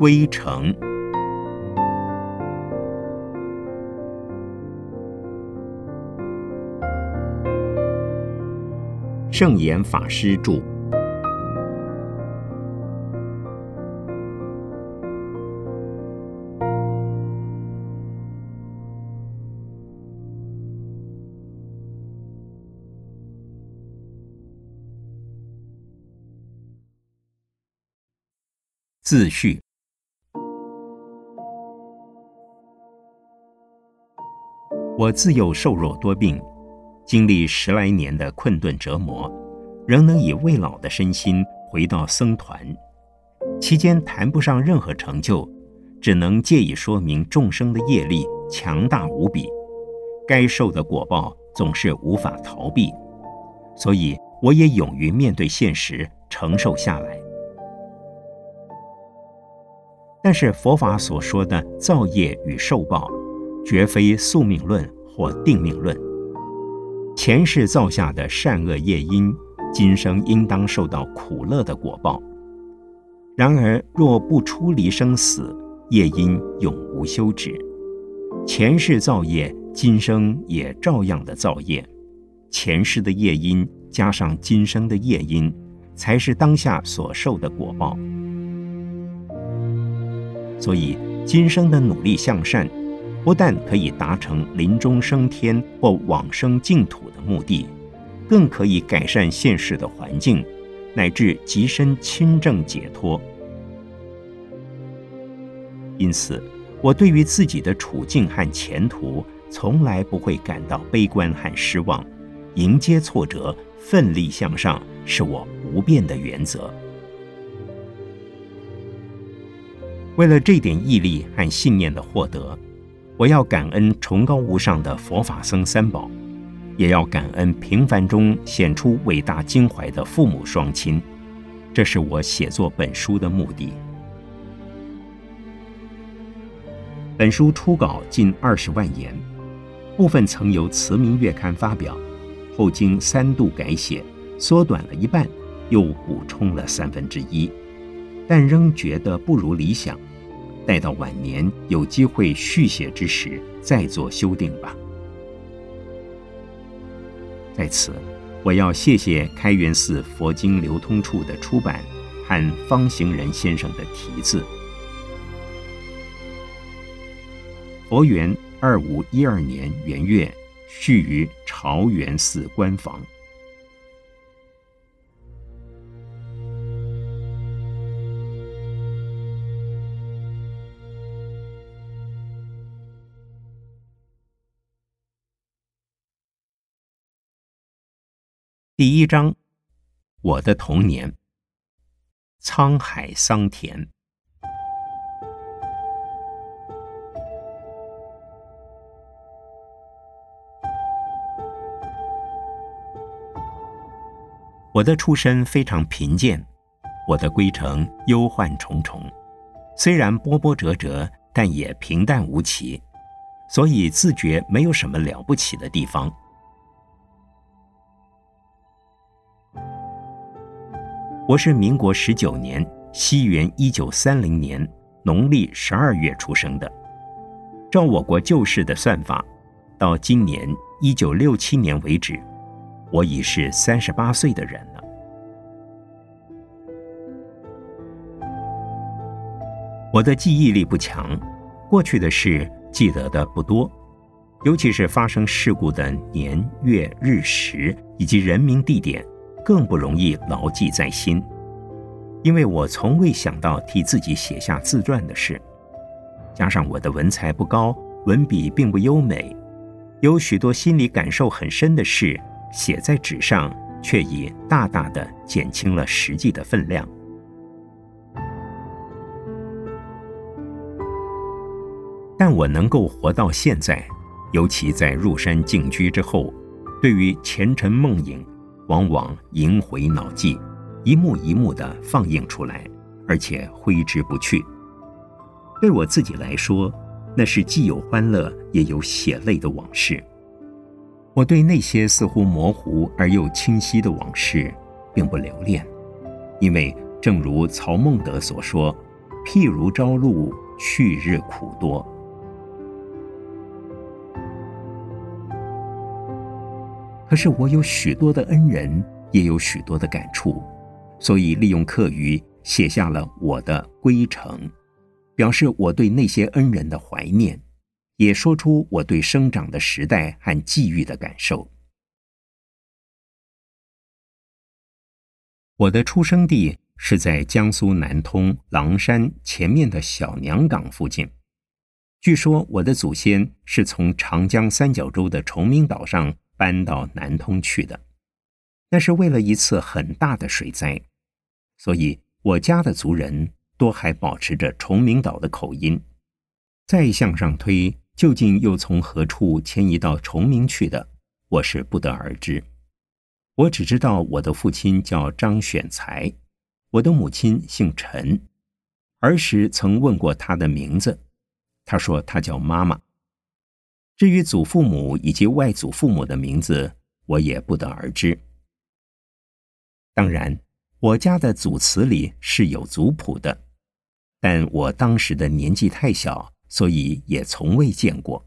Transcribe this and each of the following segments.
归程。圣严法师著。自序。我自幼瘦弱多病，经历十来年的困顿折磨，仍能以未老的身心回到僧团。期间谈不上任何成就，只能借以说明众生的业力强大无比，该受的果报总是无法逃避，所以我也勇于面对现实，承受下来。但是佛法所说的造业与受报，绝非宿命论或定命论。前世造下的善恶业因，今生应当受到苦乐的果报。然而若不出离生死，业因永无休止。前世造业，今生也照样的造业。前世的业因加上今生的业因，才是当下所受的果报。所以，今生的努力向善，不但可以达成临终升天或往生净土的目的，更可以改善现世的环境，乃至极身亲政解脱。因此，我对于自己的处境和前途，从来不会感到悲观和失望。迎接挫折，奋力向上，是我不变的原则。为了这点毅力和信念的获得，我要感恩崇高无上的佛法僧三宝，也要感恩平凡中显出伟大襟怀的父母双亲。这是我写作本书的目的。本书初稿近二十万言，部分曾由《慈明月刊》发表，后经三度改写，缩短了一半，又补充了三分之一，但仍觉得不如理想。待到晚年有机会续写之时，再做修订吧。在此，我要谢谢开元寺佛经流通处的出版和方行仁先生的题字。佛元二五一二年元月，续于朝元寺官房。第一章，我的童年。沧海桑田。我的出身非常贫贱，我的归程忧患重重。虽然波波折折，但也平淡无奇，所以自觉没有什么了不起的地方。我是民国十九年，西元一九三零年农历十二月出生的。照我国旧式的算法，到今年一九六七年为止，我已是三十八岁的人了。我的记忆力不强，过去的事记得的不多，尤其是发生事故的年月日时以及人名地点。更不容易牢记在心，因为我从未想到替自己写下自传的事。加上我的文才不高，文笔并不优美，有许多心理感受很深的事写在纸上，却已大大的减轻了实际的分量。但我能够活到现在，尤其在入山静居之后，对于前尘梦影。往往萦回脑际，一幕一幕的放映出来，而且挥之不去。对我自己来说，那是既有欢乐也有血泪的往事。我对那些似乎模糊而又清晰的往事，并不留恋，因为正如曹孟德所说：“譬如朝露，去日苦多。可是我有许多的恩人，也有许多的感触，所以利用课余写下了我的归程，表示我对那些恩人的怀念，也说出我对生长的时代和际遇的感受。我的出生地是在江苏南通狼山前面的小娘港附近，据说我的祖先是从长江三角洲的崇明岛上。搬到南通去的，那是为了一次很大的水灾，所以我家的族人多还保持着崇明岛的口音。再向上推，究竟又从何处迁移到崇明去的，我是不得而知。我只知道我的父亲叫张选才，我的母亲姓陈，儿时曾问过他的名字，他说他叫妈妈。至于祖父母以及外祖父母的名字，我也不得而知。当然，我家的祖祠里是有族谱的，但我当时的年纪太小，所以也从未见过。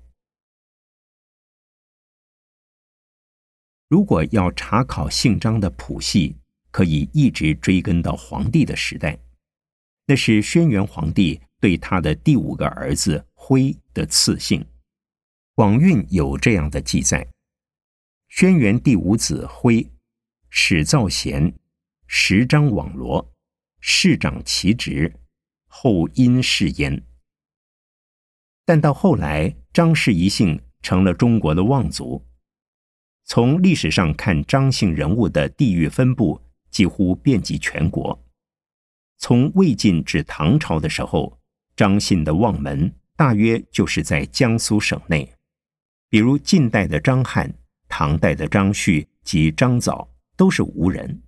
如果要查考姓张的谱系，可以一直追根到皇帝的时代，那是轩辕皇帝对他的第五个儿子徽的赐姓。广运有这样的记载：轩辕第五子徽，始造贤，时张网罗，世长其职，后因氏焉。但到后来，张氏一姓成了中国的望族。从历史上看，张姓人物的地域分布几乎遍及全国。从魏晋至唐朝的时候，张姓的望门大约就是在江苏省内。比如晋代的张翰、唐代的张旭及张藻都是吴人。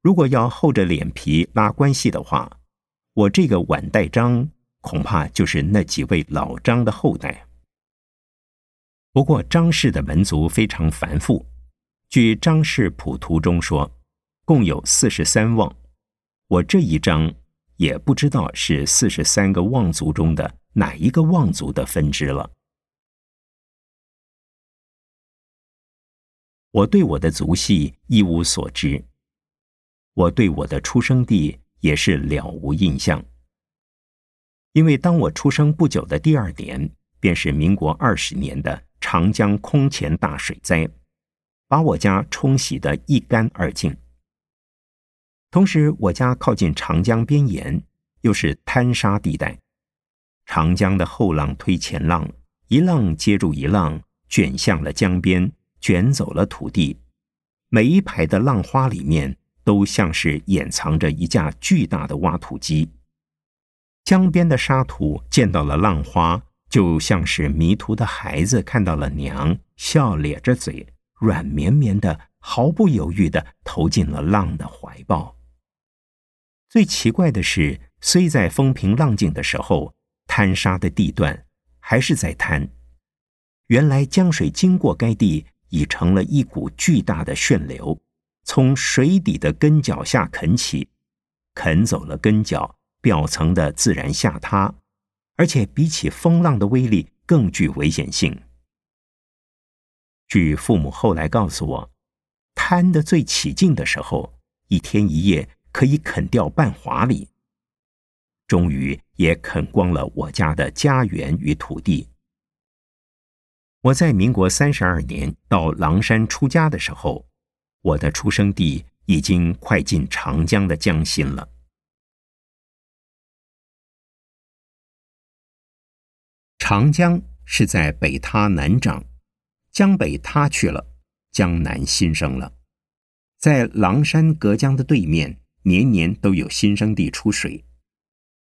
如果要厚着脸皮拉关系的话，我这个晚代张恐怕就是那几位老张的后代。不过张氏的门族非常繁复，据张氏谱图中说，共有四十三望。我这一张也不知道是四十三个望族中的哪一个望族的分支了。我对我的族系一无所知，我对我的出生地也是了无印象。因为当我出生不久的第二年，便是民国二十年的长江空前大水灾，把我家冲洗得一干二净。同时，我家靠近长江边沿，又是滩沙地带，长江的后浪推前浪，一浪接住一浪，卷向了江边。卷走了土地，每一排的浪花里面都像是掩藏着一架巨大的挖土机。江边的沙土见到了浪花，就像是迷途的孩子看到了娘，笑咧着嘴，软绵绵的，毫不犹豫的投进了浪的怀抱。最奇怪的是，虽在风平浪静的时候，滩沙的地段还是在滩。原来江水经过该地。已成了一股巨大的旋流，从水底的根脚下啃起，啃走了根脚表层的自然下塌，而且比起风浪的威力更具危险性。据父母后来告诉我，贪的最起劲的时候，一天一夜可以啃掉半华里，终于也啃光了我家的家园与土地。我在民国三十二年到狼山出家的时候，我的出生地已经快进长江的江心了。长江是在北塌南涨，江北塌去了，江南新生了。在狼山隔江的对面，年年都有新生地出水。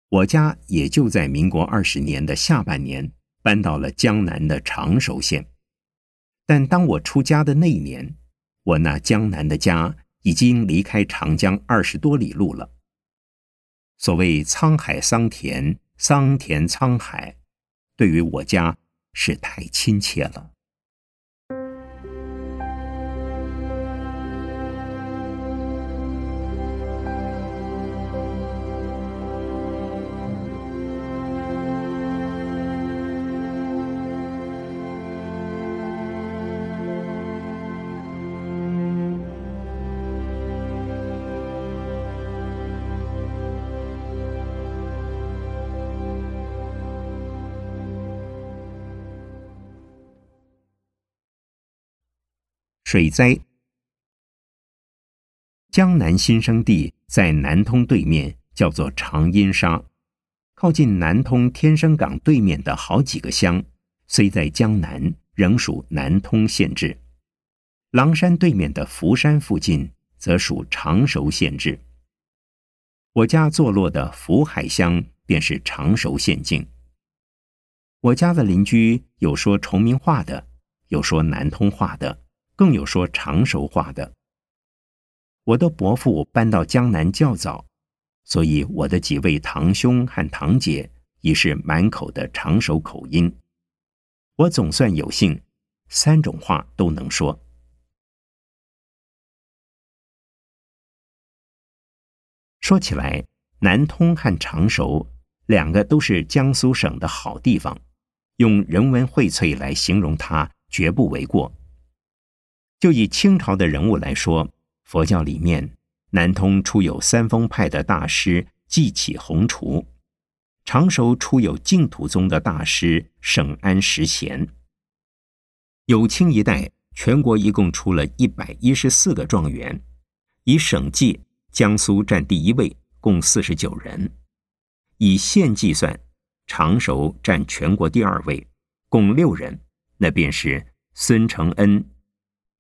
我家也就在民国二十年的下半年。搬到了江南的常熟县，但当我出家的那一年，我那江南的家已经离开长江二十多里路了。所谓沧海桑田，桑田沧海，对于我家是太亲切了。水灾。江南新生地在南通对面，叫做长阴沙，靠近南通天生港对面的好几个乡，虽在江南，仍属南通县治。狼山对面的福山附近，则属常熟县治。我家坐落的福海乡，便是常熟县境。我家的邻居有说崇明话的，有说南通话的，更有说长熟话的。我的伯父搬到江南较早，所以我的几位堂兄和堂姐已是满口的长熟口音。我总算有幸，三种话都能说。说起来，南通和常熟两个都是江苏省的好地方。用人文荟萃来形容它，绝不为过。就以清朝的人物来说，佛教里面，南通出有三峰派的大师寂起弘除，常熟出有净土宗的大师圣安实贤。有清一代，全国一共出了一百一十四个状元，以省计，江苏占第一位，共四十九人；以县计算。常熟占全国第二位，共六人，那便是孙承恩、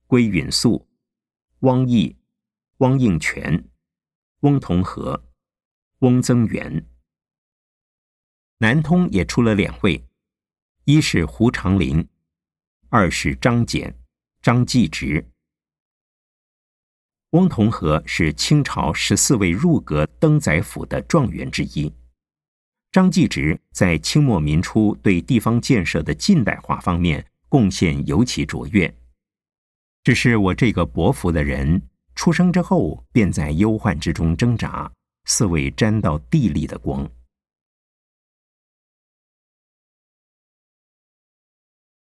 归允素、汪毅、汪应全、翁同龢、翁增元。南通也出了两位，一是胡长林，二是张简、张继直。翁同龢是清朝十四位入阁登载府的状元之一。张继直在清末民初对地方建设的近代化方面贡献尤其卓越。只是我这个薄福的人，出生之后便在忧患之中挣扎，似未沾到地利的光。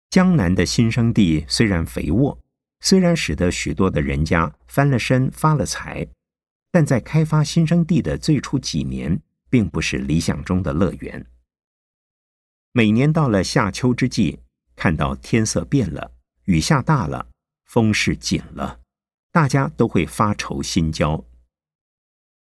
江南的新生地虽然肥沃，虽然使得许多的人家翻了身发了财，但在开发新生地的最初几年。并不是理想中的乐园。每年到了夏秋之际，看到天色变了，雨下大了，风势紧了，大家都会发愁心焦。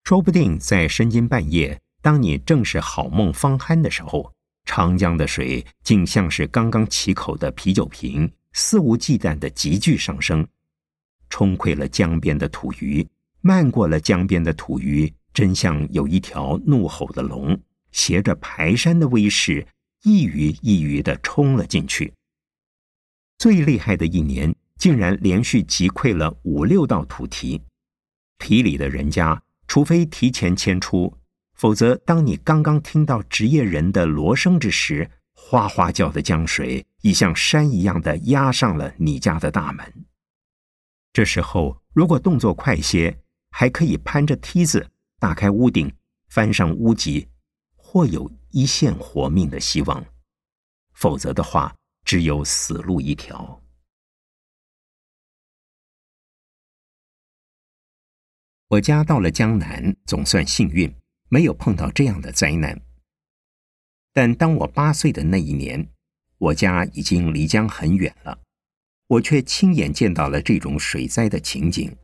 说不定在深更半夜，当你正是好梦方酣的时候，长江的水竟像是刚刚起口的啤酒瓶，肆无忌惮的急剧上升，冲溃了江边的土鱼，漫过了江边的土鱼。真像有一条怒吼的龙，携着排山的威势，一鱼一鱼的冲了进去。最厉害的一年，竟然连续击溃了五六道土堤。堤里的人家，除非提前迁出，否则当你刚刚听到职业人的锣声之时，哗哗叫的江水已像山一样的压上了你家的大门。这时候，如果动作快些，还可以攀着梯子。打开屋顶，翻上屋脊，或有一线活命的希望；否则的话，只有死路一条。我家到了江南，总算幸运，没有碰到这样的灾难。但当我八岁的那一年，我家已经离江很远了，我却亲眼见到了这种水灾的情景。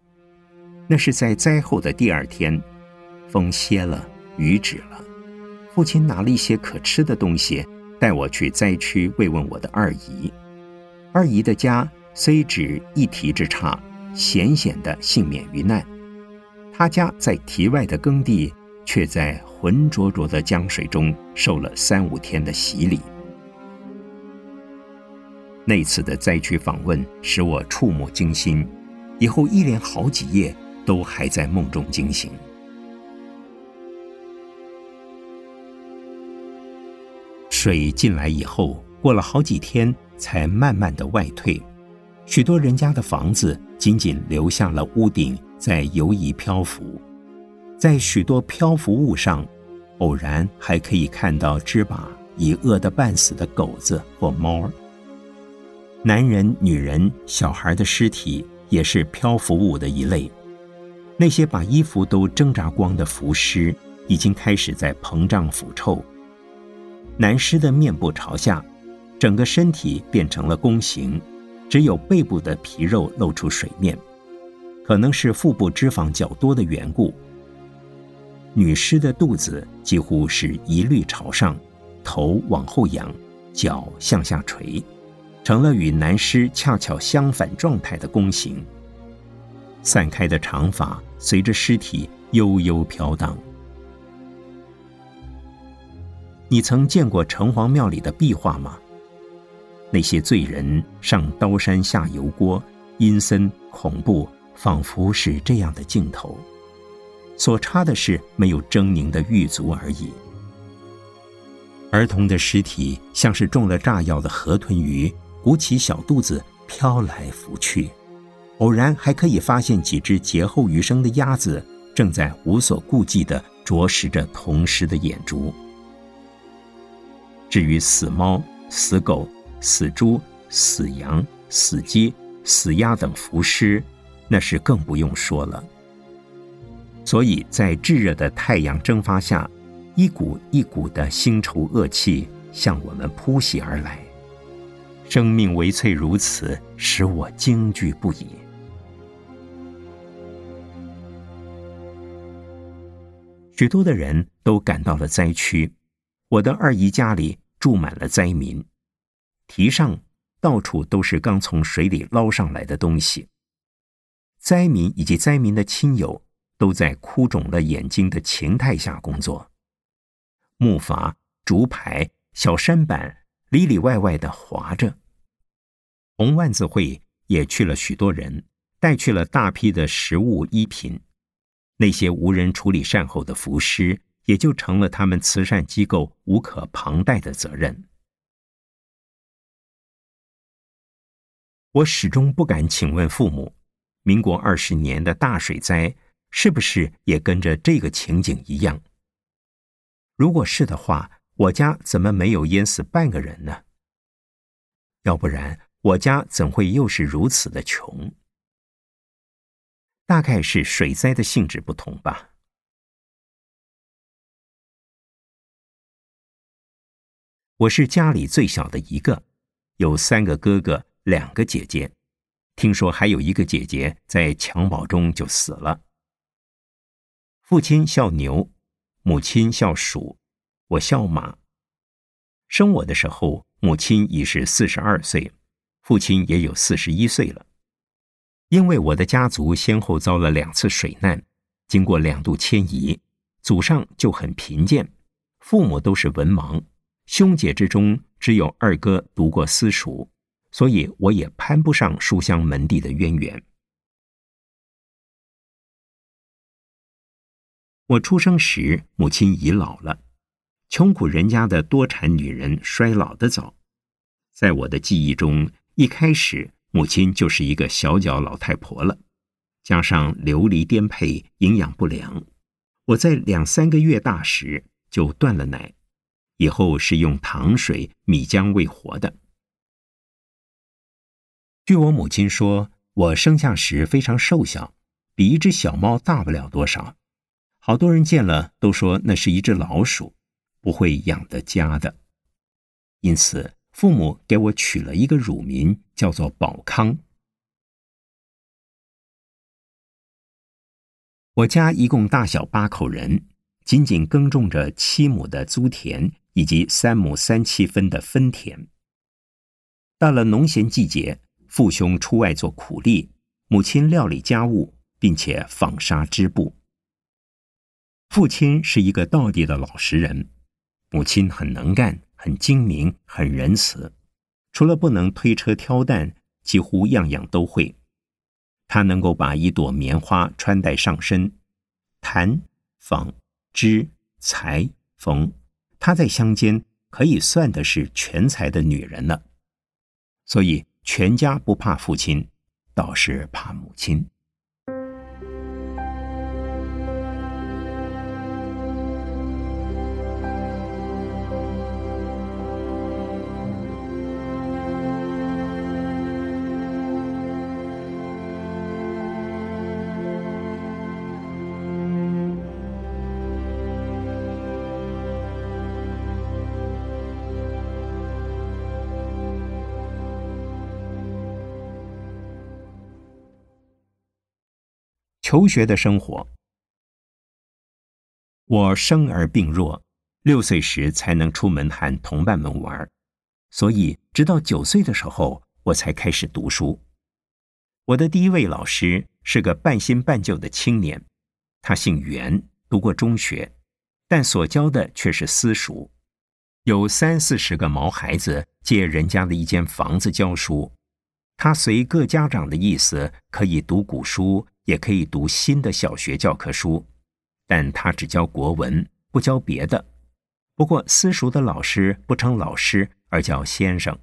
那是在灾后的第二天。风歇了，雨止了。父亲拿了一些可吃的东西，带我去灾区慰问我的二姨。二姨的家虽只一堤之差，险险的幸免于难。他家在堤外的耕地，却在浑浊浊的江水中受了三五天的洗礼。那次的灾区访问使我触目惊心，以后一连好几夜都还在梦中惊醒。水进来以后，过了好几天才慢慢的外退，许多人家的房子仅仅留下了屋顶在游移漂浮，在许多漂浮物上，偶然还可以看到只把已饿得半死的狗子或猫儿。男人、女人、小孩的尸体也是漂浮物的一类，那些把衣服都挣扎光的浮尸，已经开始在膨胀腐臭。男尸的面部朝下，整个身体变成了弓形，只有背部的皮肉露出水面，可能是腹部脂肪较多的缘故。女尸的肚子几乎是一律朝上，头往后仰，脚向下垂，成了与男尸恰巧相反状态的弓形。散开的长发随着尸体悠悠飘荡。你曾见过城隍庙里的壁画吗？那些罪人上刀山下油锅，阴森恐怖，仿佛是这样的镜头。所差的是没有狰狞的狱卒而已。儿童的尸体像是中了炸药的河豚鱼，鼓起小肚子飘来浮去。偶然还可以发现几只劫后余生的鸭子，正在无所顾忌地啄食着同尸的眼珠。至于死猫、死狗、死猪、死羊、死鸡、死鸭等浮尸，那是更不用说了。所以在炙热的太阳蒸发下，一股一股的腥臭恶气向我们扑袭而来。生命唯脆如此，使我惊惧不已。许多的人都赶到了灾区，我的二姨家里住满了灾民，堤上到处都是刚从水里捞上来的东西。灾民以及灾民的亲友。都在哭肿了眼睛的情态下工作，木筏、竹排、小舢板里里外外的划着。红万字会也去了许多人，带去了大批的食物衣品。那些无人处理善后的浮尸，也就成了他们慈善机构无可旁贷的责任。我始终不敢请问父母，民国二十年的大水灾。是不是也跟着这个情景一样？如果是的话，我家怎么没有淹死半个人呢？要不然我家怎会又是如此的穷？大概是水灾的性质不同吧。我是家里最小的一个，有三个哥哥，两个姐姐，听说还有一个姐姐在襁褓中就死了。父亲笑牛，母亲笑鼠，我笑马。生我的时候，母亲已是四十二岁，父亲也有四十一岁了。因为我的家族先后遭了两次水难，经过两度迁移，祖上就很贫贱，父母都是文盲，兄姐之中只有二哥读过私塾，所以我也攀不上书香门第的渊源。我出生时，母亲已老了。穷苦人家的多产女人衰老的早，在我的记忆中，一开始母亲就是一个小脚老太婆了。加上流离颠沛，营养不良，我在两三个月大时就断了奶，以后是用糖水、米浆喂活的。据我母亲说，我生下时非常瘦小，比一只小猫大不了多少。好多人见了都说那是一只老鼠，不会养得家的。因此，父母给我取了一个乳名，叫做宝康。我家一共大小八口人，仅仅耕种着七亩的租田以及三亩三七分的分田。到了农闲季节，父兄出外做苦力，母亲料理家务，并且纺纱织布。父亲是一个道地的老实人，母亲很能干、很精明、很仁慈。除了不能推车挑担，几乎样样都会。他能够把一朵棉花穿戴上身，弹、纺、织、裁、缝，她在乡间可以算的是全才的女人了。所以全家不怕父亲，倒是怕母亲。求学的生活。我生而病弱，六岁时才能出门和同伴们玩，所以直到九岁的时候，我才开始读书。我的第一位老师是个半新半旧的青年，他姓袁，读过中学，但所教的却是私塾，有三四十个毛孩子借人家的一间房子教书。他随各家长的意思，可以读古书，也可以读新的小学教科书。但他只教国文，不教别的。不过私塾的老师不称老师，而叫先生。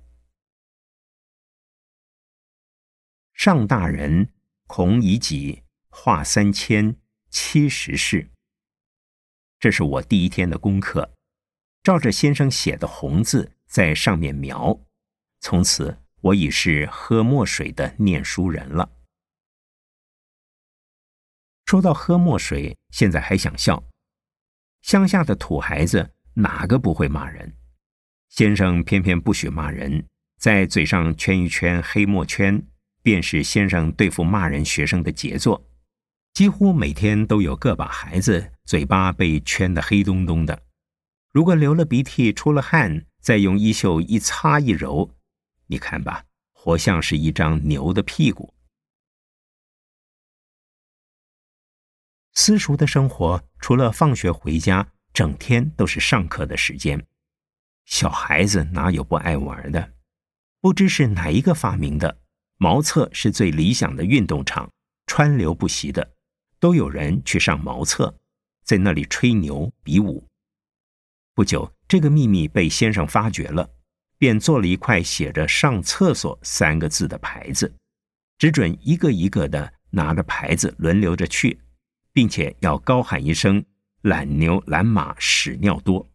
上大人，孔乙己，画三千，七十世。这是我第一天的功课，照着先生写的红字在上面描。从此，我已是喝墨水的念书人了。说到喝墨水，现在还想笑。乡下的土孩子哪个不会骂人？先生偏偏不许骂人，在嘴上圈一圈黑墨圈，便是先生对付骂人学生的杰作。几乎每天都有个把孩子嘴巴被圈得黑咚咚的。如果流了鼻涕、出了汗，再用衣袖一擦一揉，你看吧，活像是一张牛的屁股。私塾的生活，除了放学回家，整天都是上课的时间。小孩子哪有不爱玩的？不知是哪一个发明的，茅厕是最理想的运动场，川流不息的，都有人去上茅厕，在那里吹牛比武。不久，这个秘密被先生发觉了，便做了一块写着“上厕所”三个字的牌子，只准一个一个的拿着牌子轮流着去。并且要高喊一声“懒牛懒马屎尿多”。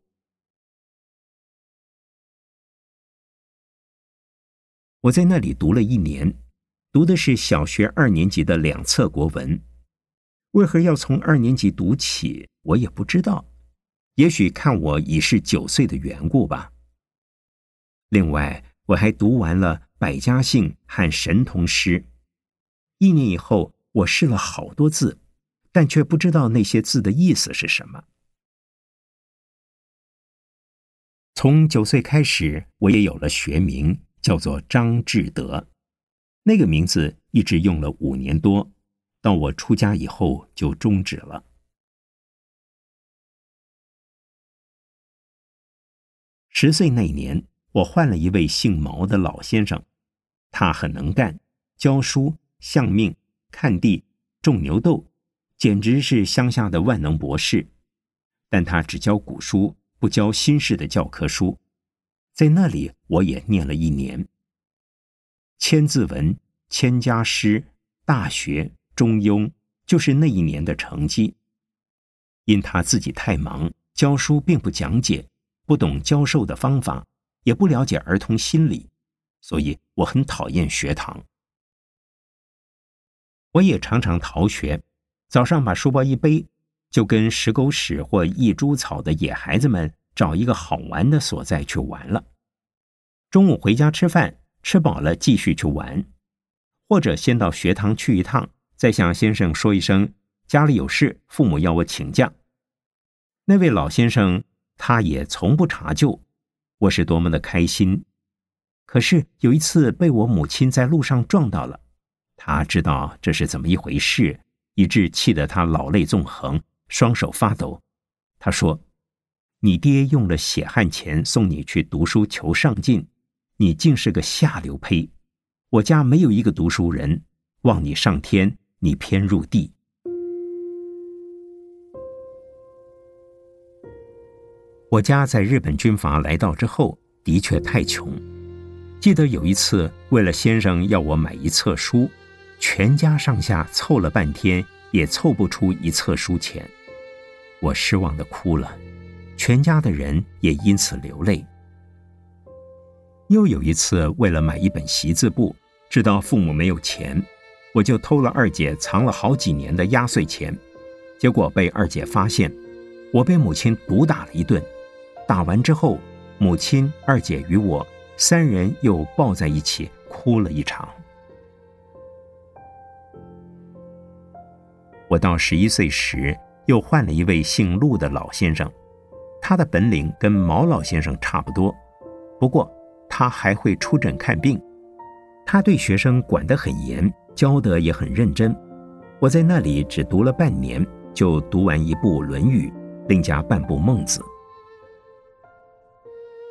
我在那里读了一年，读的是小学二年级的两册国文。为何要从二年级读起？我也不知道，也许看我已是九岁的缘故吧。另外，我还读完了《百家姓》和《神童诗》。一年以后，我试了好多字。但却不知道那些字的意思是什么。从九岁开始，我也有了学名，叫做张志德。那个名字一直用了五年多，到我出家以后就终止了。十岁那年，我换了一位姓毛的老先生，他很能干，教书、相命、看地、种牛豆。简直是乡下的万能博士，但他只教古书，不教新式的教科书。在那里，我也念了一年《千字文》《千家诗》《大学》《中庸》，就是那一年的成绩。因他自己太忙，教书并不讲解，不懂教授的方法，也不了解儿童心理，所以我很讨厌学堂。我也常常逃学。早上把书包一背，就跟石狗屎或异株草的野孩子们找一个好玩的所在去玩了。中午回家吃饭，吃饱了继续去玩，或者先到学堂去一趟，再向先生说一声家里有事，父母要我请假。那位老先生他也从不查究，我是多么的开心。可是有一次被我母亲在路上撞到了，他知道这是怎么一回事。以致气得他老泪纵横，双手发抖。他说：“你爹用了血汗钱送你去读书求上进，你竟是个下流胚！我家没有一个读书人，望你上天，你偏入地。”我家在日本军阀来到之后，的确太穷。记得有一次，为了先生要我买一册书。全家上下凑了半天，也凑不出一册书钱，我失望的哭了，全家的人也因此流泪。又有一次，为了买一本习字簿，知道父母没有钱，我就偷了二姐藏了好几年的压岁钱，结果被二姐发现，我被母亲毒打了一顿。打完之后，母亲、二姐与我三人又抱在一起哭了一场。我到十一岁时，又换了一位姓陆的老先生，他的本领跟毛老先生差不多，不过他还会出诊看病。他对学生管得很严，教得也很认真。我在那里只读了半年，就读完一部《论语》，另加半部《孟子》。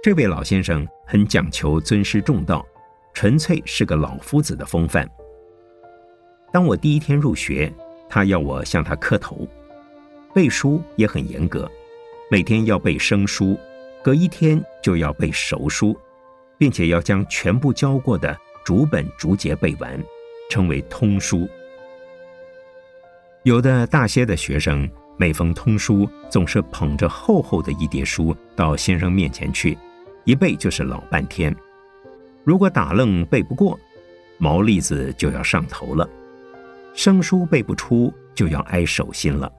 这位老先生很讲求尊师重道，纯粹是个老夫子的风范。当我第一天入学，他要我向他磕头，背书也很严格，每天要背生书，隔一天就要背熟书，并且要将全部教过的。逐本逐节背完，称为通书。有的大些的学生，每逢通书，总是捧着厚厚的一叠书到先生面前去，一背就是老半天。如果打愣背不过，毛栗子就要上头了；生书背不出，就要挨手心了。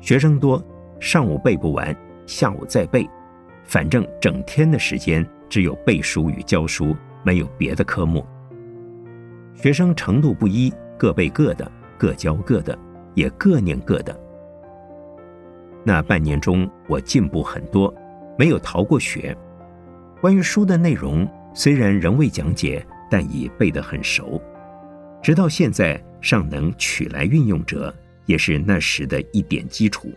学生多，上午背不完，下午再背，反正整天的时间只有背书与教书。没有别的科目，学生程度不一，各背各的，各教各的，也各念各的。那半年中，我进步很多，没有逃过学。关于书的内容，虽然仍未讲解，但已背得很熟，直到现在尚能取来运用者，也是那时的一点基础。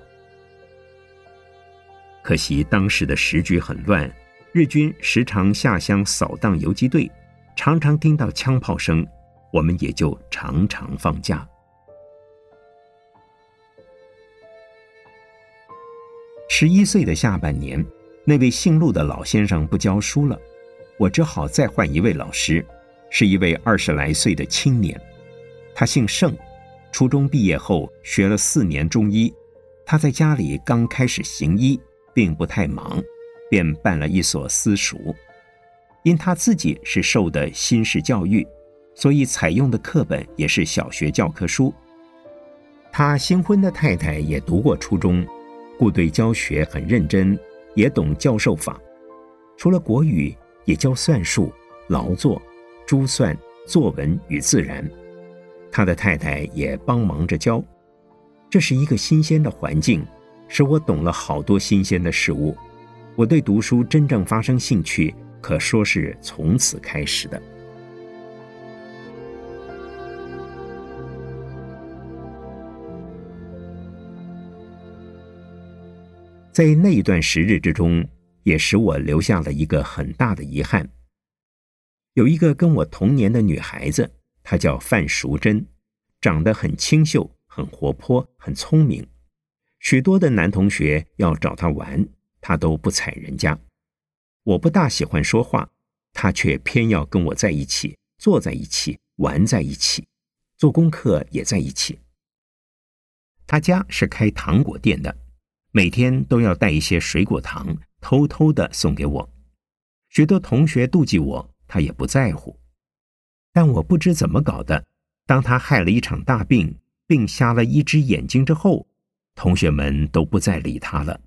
可惜当时的时局很乱。日军时常下乡扫荡游击队，常常听到枪炮声，我们也就常常放假。十一岁的下半年，那位姓陆的老先生不教书了，我只好再换一位老师，是一位二十来岁的青年，他姓盛，初中毕业后学了四年中医，他在家里刚开始行医，并不太忙。便办了一所私塾，因他自己是受的新式教育，所以采用的课本也是小学教科书。他新婚的太太也读过初中，故对教学很认真，也懂教授法。除了国语，也教算术、劳作、珠算、作文与自然。他的太太也帮忙着教。这是一个新鲜的环境，使我懂了好多新鲜的事物。我对读书真正发生兴趣，可说是从此开始的。在那一段时日之中，也使我留下了一个很大的遗憾。有一个跟我同年的女孩子，她叫范淑珍，长得很清秀，很活泼，很聪明，许多的男同学要找她玩。她都不睬人家，我不大喜欢说话，她却偏要跟我在一起，坐在一起，玩在一起，做功课也在一起。他家是开糖果店的，每天都要带一些水果糖，偷偷的送给我。许多同学妒忌我，他也不在乎。但我不知怎么搞的，当他害了一场大病，并瞎了一只眼睛之后，同学们都不再理他了。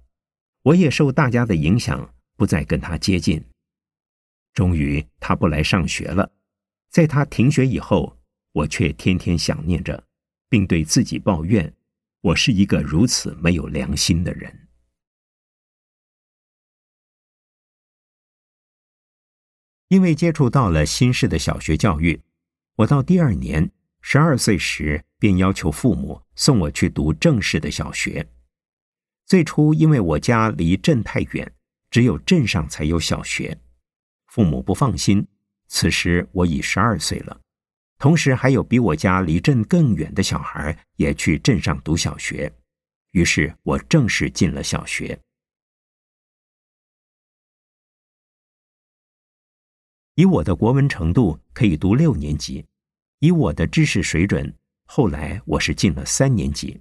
我也受大家的影响，不再跟他接近。终于，他不来上学了。在他停学以后，我却天天想念着，并对自己抱怨：我是一个如此没有良心的人。因为接触到了新式的小学教育，我到第二年十二岁时，便要求父母送我去读正式的小学。最初，因为我家离镇太远，只有镇上才有小学，父母不放心。此时我已十二岁了，同时还有比我家离镇更远的小孩也去镇上读小学，于是我正式进了小学。以我的国文程度，可以读六年级；以我的知识水准，后来我是进了三年级。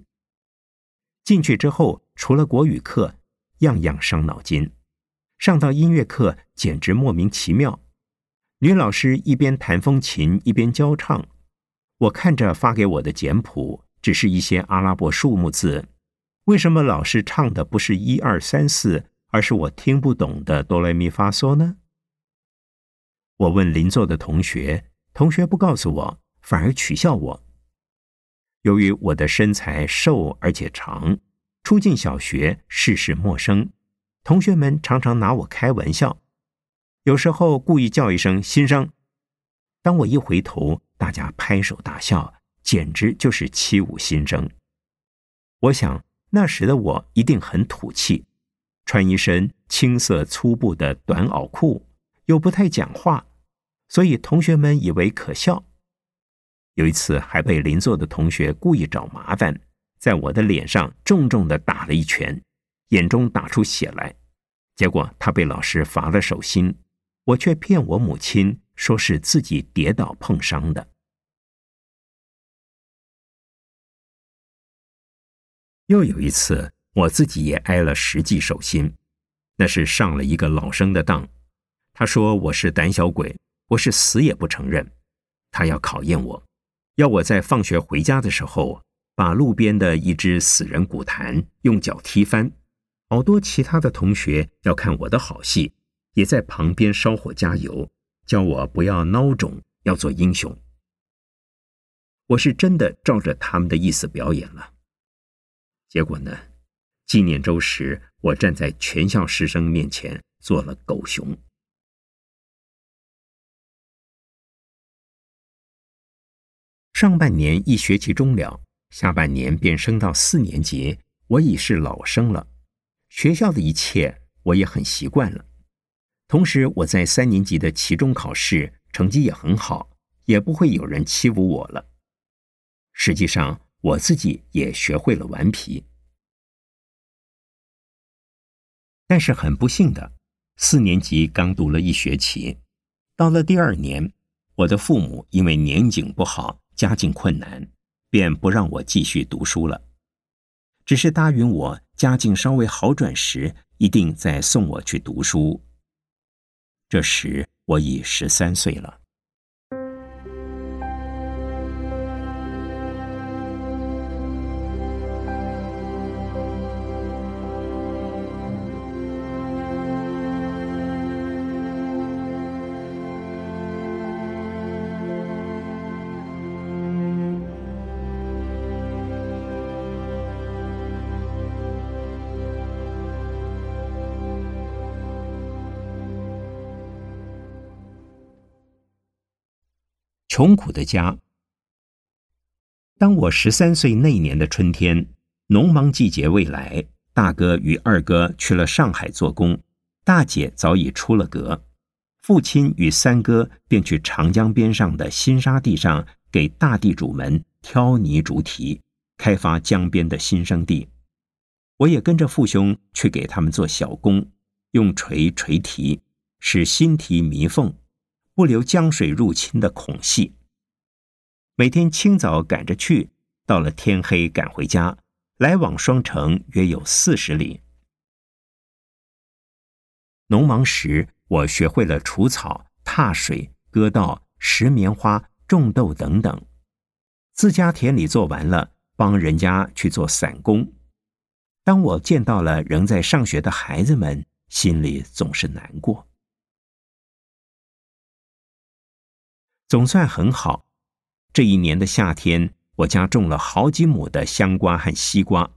进去之后，除了国语课，样样伤脑筋。上到音乐课，简直莫名其妙。女老师一边弹风琴，一边教唱。我看着发给我的简谱，只是一些阿拉伯数目字。为什么老师唱的不是一二三四，而是我听不懂的哆来咪发嗦呢？我问邻座的同学，同学不告诉我，反而取笑我。由于我的身材瘦而且长，初进小学，事事陌生，同学们常常拿我开玩笑，有时候故意叫一声“新生”。当我一回头，大家拍手大笑，简直就是欺侮新生。我想那时的我一定很土气，穿一身青色粗布的短袄裤，又不太讲话，所以同学们以为可笑。有一次还被邻座的同学故意找麻烦，在我的脸上重重的打了一拳，眼中打出血来。结果他被老师罚了手心，我却骗我母亲说是自己跌倒碰伤的。又有一次，我自己也挨了十记手心，那是上了一个老生的当。他说我是胆小鬼，我是死也不承认。他要考验我。要我在放学回家的时候，把路边的一只死人骨坛用脚踢翻，好多其他的同学要看我的好戏，也在旁边烧火加油，叫我不要孬种，要做英雄。我是真的照着他们的意思表演了。结果呢，纪念周时，我站在全校师生面前做了狗熊。上半年一学期终了，下半年便升到四年级，我已是老生了。学校的一切我也很习惯了。同时，我在三年级的期中考试成绩也很好，也不会有人欺负我了。实际上，我自己也学会了顽皮。但是很不幸的，四年级刚读了一学期，到了第二年，我的父母因为年景不好。家境困难，便不让我继续读书了，只是答应我家境稍微好转时，一定再送我去读书。这时我已十三岁了。穷苦的家。当我十三岁那年的春天，农忙季节未来，大哥与二哥去了上海做工，大姐早已出了阁，父亲与三哥便去长江边上的新沙地上给大地主们挑泥筑堤，开发江边的新生地。我也跟着父兄去给他们做小工，用锤锤堤，使新堤弥缝。不留江水入侵的孔隙。每天清早赶着去，到了天黑赶回家，来往双城约有四十里。农忙时，我学会了除草、踏水、割稻、拾棉花、种豆等等。自家田里做完了，帮人家去做散工。当我见到了仍在上学的孩子们，心里总是难过。总算很好。这一年的夏天，我家种了好几亩的香瓜和西瓜。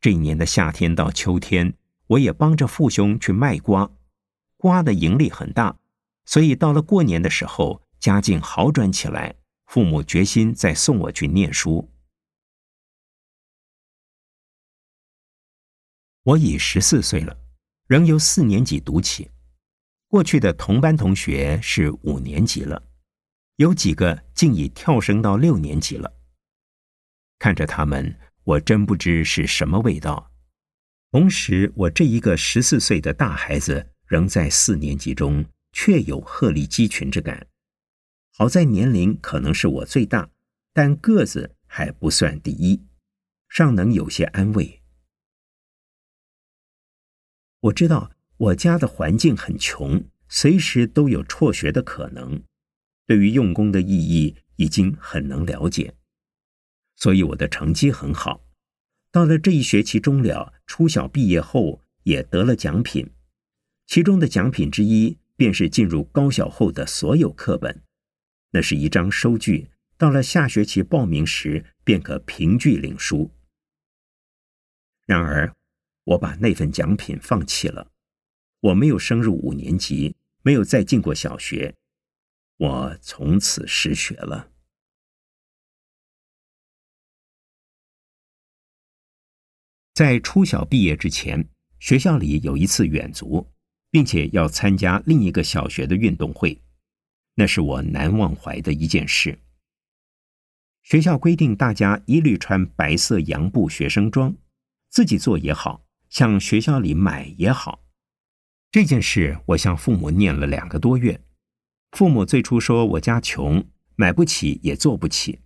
这一年的夏天到秋天，我也帮着父兄去卖瓜，瓜的盈利很大。所以到了过年的时候，家境好转起来，父母决心再送我去念书。我已十四岁了，仍由四年级读起。过去的同班同学是五年级了。有几个竟已跳升到六年级了。看着他们，我真不知是什么味道。同时，我这一个十四岁的大孩子，仍在四年级中，确有鹤立鸡群之感。好在年龄可能是我最大，但个子还不算第一，尚能有些安慰。我知道我家的环境很穷，随时都有辍学的可能。对于用功的意义已经很能了解，所以我的成绩很好。到了这一学期终了，初小毕业后也得了奖品，其中的奖品之一便是进入高小后的所有课本。那是一张收据，到了下学期报名时便可凭据领书。然而，我把那份奖品放弃了。我没有升入五年级，没有再进过小学，我从此失学了。在初小毕业之前，学校里有一次远足，并且要参加另一个小学的运动会，那是我难忘怀的一件事。学校规定大家一律穿白色洋布学生装，自己做也好，向学校里买也好。这件事我向父母念了两个多月，父母最初说我家穷，买不起也做不起，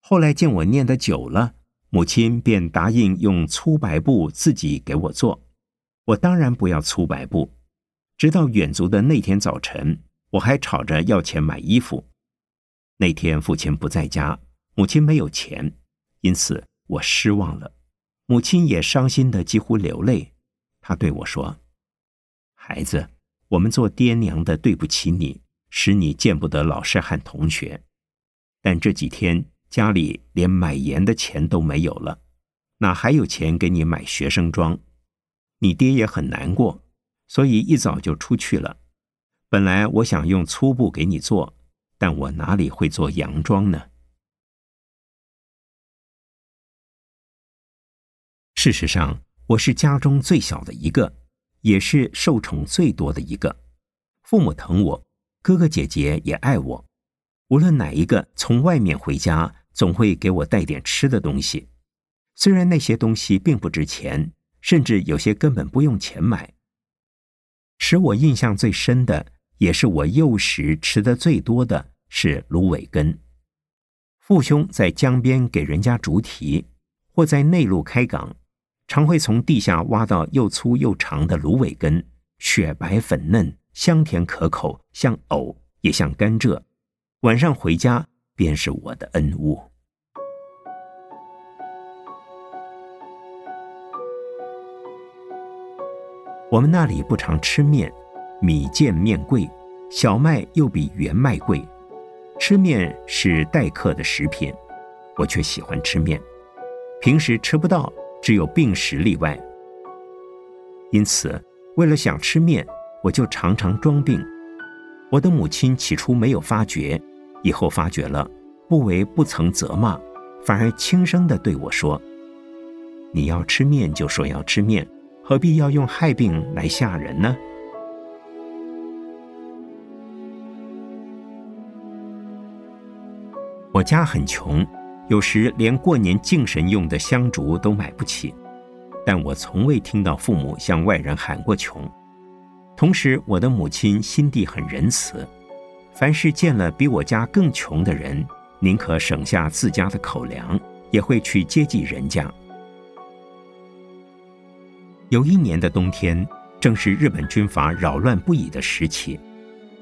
后来见我念得久了。母亲便答应用粗白布自己给我做，我当然不要粗白布。直到远足的那天早晨，我还吵着要钱买衣服。那天父亲不在家，母亲没有钱，因此我失望了。母亲也伤心的几乎流泪。她对我说：“孩子，我们做爹娘的对不起你，使你见不得老师和同学。但这几天……”家里连买盐的钱都没有了，哪还有钱给你买学生装？你爹也很难过，所以一早就出去了。本来我想用粗布给你做，但我哪里会做洋装呢？事实上，我是家中最小的一个，也是受宠最多的一个。父母疼我，哥哥姐姐也爱我。无论哪一个从外面回家。总会给我带点吃的东西，虽然那些东西并不值钱，甚至有些根本不用钱买。使我印象最深的，也是我幼时吃的最多的是芦苇根。父兄在江边给人家竹提，或在内陆开港，常会从地下挖到又粗又长的芦苇根，雪白粉嫩，香甜可口，像藕也像甘蔗。晚上回家。便是我的恩物。我们那里不常吃面，米贱面贵，小麦又比原麦贵，吃面是待客的食品，我却喜欢吃面。平时吃不到，只有病时例外。因此，为了想吃面，我就常常装病。我的母亲起初没有发觉。以后发觉了，不为不曾责骂，反而轻声的对我说：“你要吃面就说要吃面，何必要用害病来吓人呢？”我家很穷，有时连过年敬神用的香烛都买不起，但我从未听到父母向外人喊过穷。同时，我的母亲心地很仁慈。凡是见了比我家更穷的人，宁可省下自家的口粮，也会去接济人家。有一年的冬天，正是日本军阀扰乱不已的时期，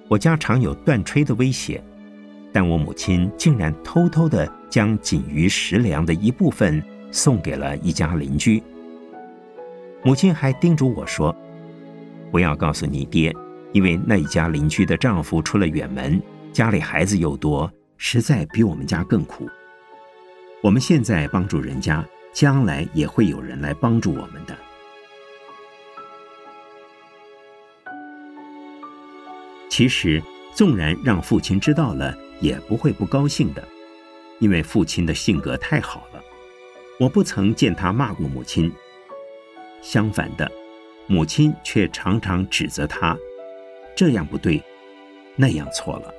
我家常有断炊的危险，但我母亲竟然偷偷的将仅余食粮的一部分送给了一家邻居。母亲还叮嘱我说：“不要告诉你爹。”因为那一家邻居的丈夫出了远门，家里孩子又多，实在比我们家更苦。我们现在帮助人家，将来也会有人来帮助我们的。其实，纵然让父亲知道了，也不会不高兴的，因为父亲的性格太好了。我不曾见他骂过母亲，相反的，母亲却常常指责他。这样不对，那样错了。